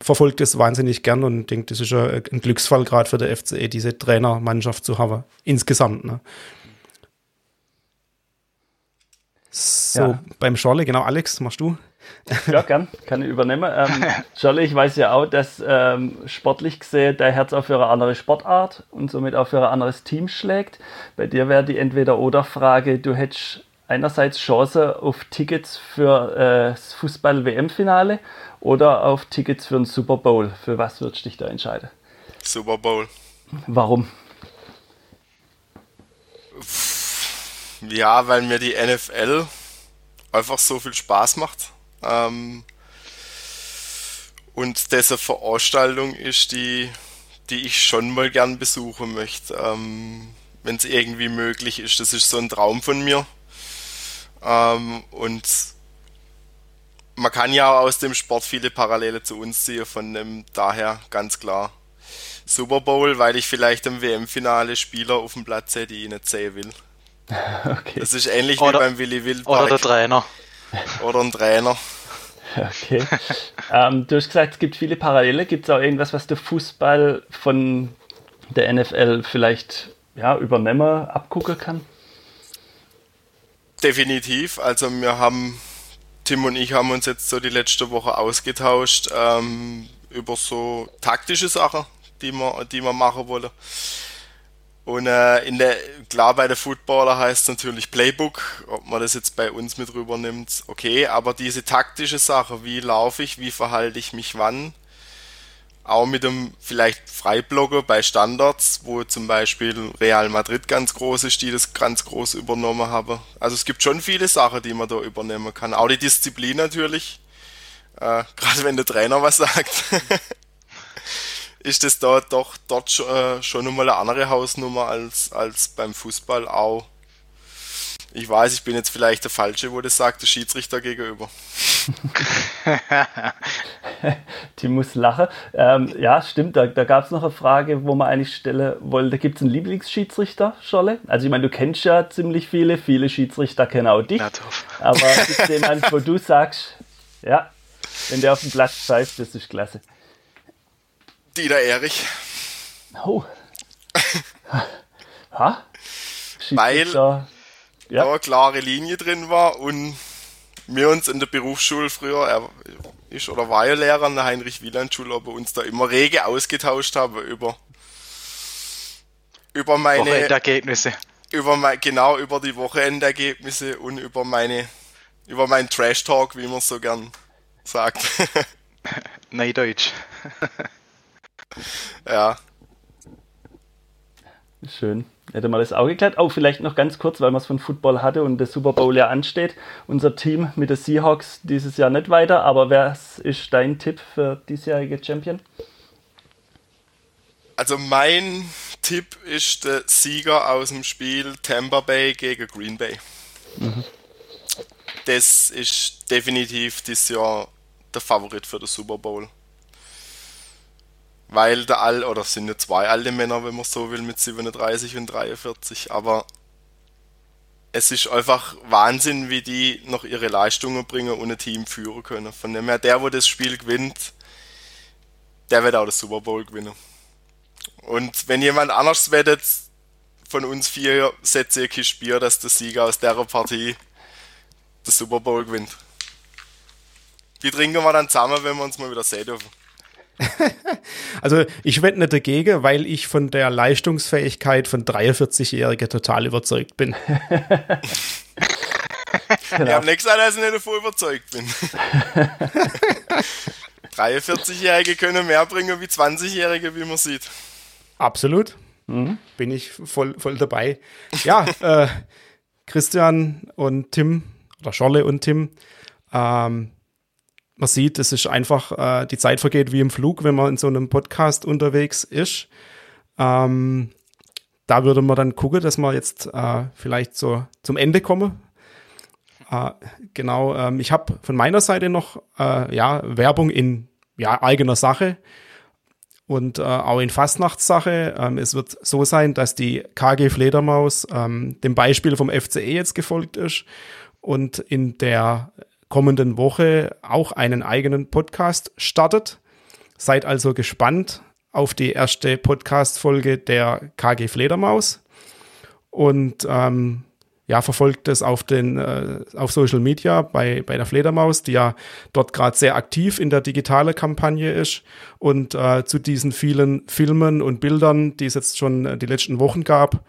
verfolge das wahnsinnig gern und denke, das ist ja ein Glücksfall gerade für der FCE, diese Trainermannschaft zu haben. Insgesamt. Ne? So, ja. beim Schorle, genau, Alex, machst du? Ja, gern, kann ich übernehmen. Ähm, Schorle, ich weiß ja auch, dass ähm, sportlich gesehen dein Herz für eine andere Sportart und somit für ein anderes Team schlägt. Bei dir wäre die Entweder-Oder-Frage, du hättest einerseits Chance auf Tickets für äh, das Fußball-WM-Finale oder auf Tickets für den Super Bowl. Für was würdest du dich da entscheiden? Super Bowl. Warum? Ja, weil mir die NFL einfach so viel Spaß macht. Ähm, und das eine Veranstaltung ist, die, die ich schon mal gern besuchen möchte. Ähm, Wenn es irgendwie möglich ist. Das ist so ein Traum von mir. Ähm, und man kann ja aus dem Sport viele Parallele zu uns ziehen, von dem daher ganz klar Super Bowl, weil ich vielleicht im WM-Finale Spieler auf dem Platz hätte, die ich nicht sehen will. Okay. Das ist ähnlich oder, wie beim Willy Wild. Oder der Trainer. Oder ein Trainer. Okay. ähm, du hast gesagt, es gibt viele Parallele. Gibt es auch irgendwas, was der Fußball von der NFL vielleicht ja, übernehmen, abgucken kann? Definitiv. Also wir haben, Tim und ich haben uns jetzt so die letzte Woche ausgetauscht ähm, über so taktische Sachen, die wir, die wir machen wollen. Und äh, in der, klar bei der Footballer heißt es natürlich Playbook, ob man das jetzt bei uns mit rübernimmt, okay, aber diese taktische Sache, wie laufe ich, wie verhalte ich mich wann, auch mit dem vielleicht Freiblogger bei Standards, wo zum Beispiel Real Madrid ganz groß ist, die das ganz groß übernommen haben. Also es gibt schon viele Sachen, die man da übernehmen kann. Auch die Disziplin natürlich. Äh, Gerade wenn der Trainer was sagt, ist das da doch dort äh, schon nochmal eine andere Hausnummer als, als beim Fußball auch. Ich weiß, ich bin jetzt vielleicht der Falsche, wo das sagt, der Schiedsrichter gegenüber. Die muss lachen. Ähm, ja, stimmt, da, da gab es noch eine Frage, wo man eigentlich stellen wollte. Gibt es einen Lieblingsschiedsrichter, Scholle? Also ich meine, du kennst ja ziemlich viele, viele Schiedsrichter kennen auch dich. Aber gibt es jemanden, wo du sagst, ja, wenn der auf dem Platz pfeift, das ist klasse. Dieter Erich. Oh. ha? Weil ja. da eine klare Linie drin war und wir uns in der Berufsschule früher, er, ist oder war ja Lehrer an der Heinrich-Wieland-Schule, aber uns da immer rege ausgetauscht haben über, über meine Wochenendergebnisse. Über mein, genau, über die Wochenendergebnisse und über meine, über meinen Trash-Talk, wie man so gern sagt. Neudeutsch. ja. Schön. Hätte mal das Auge geklärt. Oh, vielleicht noch ganz kurz, weil man es von Football hatte und der Super Bowl ja ansteht. Unser Team mit den Seahawks dieses Jahr nicht weiter, aber wer ist dein Tipp für diesjährige Champion? Also mein Tipp ist der Sieger aus dem Spiel Tampa Bay gegen Green Bay. Mhm. Das ist definitiv dieses Jahr der Favorit für den Super Bowl. Weil der all, oder sind ja zwei alte Männer, wenn man so will, mit 37 und 43, aber es ist einfach Wahnsinn, wie die noch ihre Leistungen bringen und ein Team führen können. Von dem her, der, wo das Spiel gewinnt, der wird auch das Super Bowl gewinnen. Und wenn jemand anders wettet, von uns vier setze ich ein Bier, dass der Sieger aus der Partie das Super Bowl gewinnt. Die trinken wir dann zusammen, wenn wir uns mal wieder sehen dürfen. also ich wette nicht dagegen, weil ich von der Leistungsfähigkeit von 43-Jährigen total überzeugt bin. genau. Ich habe nicht gesagt, dass ich nicht davon überzeugt bin. 43-Jährige können mehr bringen wie 20-Jährige, wie man sieht. Absolut. Mhm. Bin ich voll, voll dabei. Ja, äh, Christian und Tim, oder Scholle und Tim, ähm, man sieht, es ist einfach, äh, die Zeit vergeht wie im Flug, wenn man in so einem Podcast unterwegs ist. Ähm, da würde man dann gucken, dass wir jetzt äh, vielleicht so zum Ende kommen. Äh, genau, ähm, ich habe von meiner Seite noch äh, ja, Werbung in ja, eigener Sache und äh, auch in Fastnachtssache. Ähm, es wird so sein, dass die KG Fledermaus ähm, dem Beispiel vom FCE jetzt gefolgt ist und in der kommenden Woche auch einen eigenen Podcast startet. Seid also gespannt auf die erste Podcast-Folge der KG Fledermaus und ähm, ja, verfolgt es auf den äh, auf Social Media bei, bei der Fledermaus, die ja dort gerade sehr aktiv in der digitalen Kampagne ist. Und äh, zu diesen vielen Filmen und Bildern, die es jetzt schon äh, die letzten Wochen gab,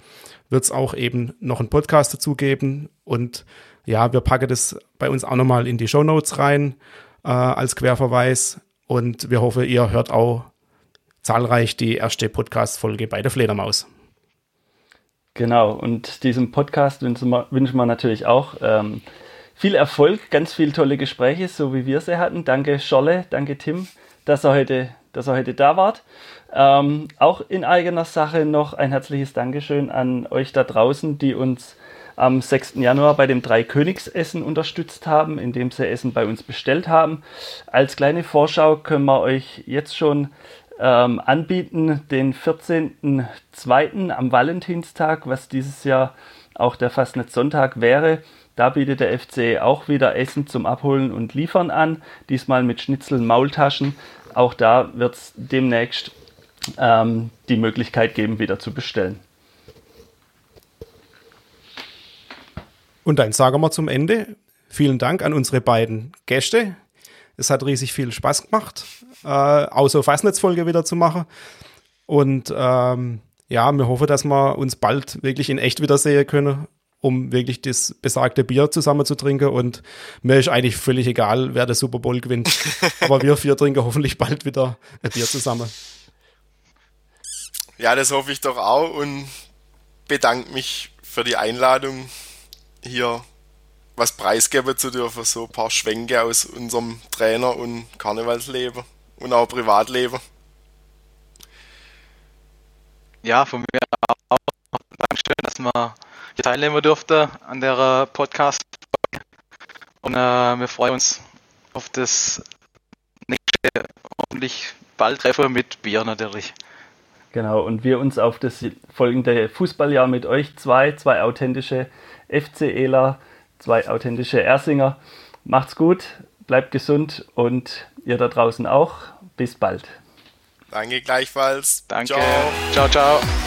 wird es auch eben noch einen Podcast dazu geben. Und ja, wir packen das bei uns auch nochmal in die Show Notes rein äh, als Querverweis. Und wir hoffen, ihr hört auch zahlreich die erste Podcast-Folge bei der Fledermaus. Genau, und diesem Podcast wünschen wir, natürlich auch ähm, viel Erfolg, ganz viele tolle Gespräche, so wie wir sie hatten. Danke Scholle, danke Tim, dass ihr heute, dass ihr heute da wart. Ähm, auch in eigener Sache noch ein herzliches Dankeschön an euch da draußen, die uns am 6. Januar bei dem Dreikönigsessen unterstützt haben, indem sie Essen bei uns bestellt haben. Als kleine Vorschau können wir euch jetzt schon ähm, anbieten, den 14.02. am Valentinstag, was dieses Jahr auch der Fastnetz-Sonntag wäre. Da bietet der FCE auch wieder Essen zum Abholen und Liefern an, diesmal mit Schnitzeln, Maultaschen. Auch da wird es demnächst ähm, die Möglichkeit geben, wieder zu bestellen. Und dann sagen wir zum Ende vielen Dank an unsere beiden Gäste. Es hat riesig viel Spaß gemacht, äh, auch so Fastnetzfolge wieder zu machen. Und ähm, ja, wir hoffen, dass wir uns bald wirklich in echt wiedersehen können, um wirklich das besagte Bier zusammen zu trinken. Und mir ist eigentlich völlig egal, wer das Super Bowl gewinnt. Aber wir vier trinken hoffentlich bald wieder ein Bier zusammen. Ja, das hoffe ich doch auch und bedanke mich für die Einladung hier was preisgeben zu dürfen, so ein paar Schwenke aus unserem Trainer- und Karnevalsleben und auch Privatleben. Ja, von mir auch Dankeschön, dass wir hier teilnehmen durfte an der Podcast. Und äh, wir freuen uns auf das nächste, hoffentlich bald Treffen mit Bier natürlich. Genau, und wir uns auf das folgende Fußballjahr mit euch zwei, zwei authentische FCEler, zwei authentische Ersinger. Macht's gut, bleibt gesund und ihr da draußen auch. Bis bald. Danke gleichfalls. Danke. Ciao, ciao. ciao.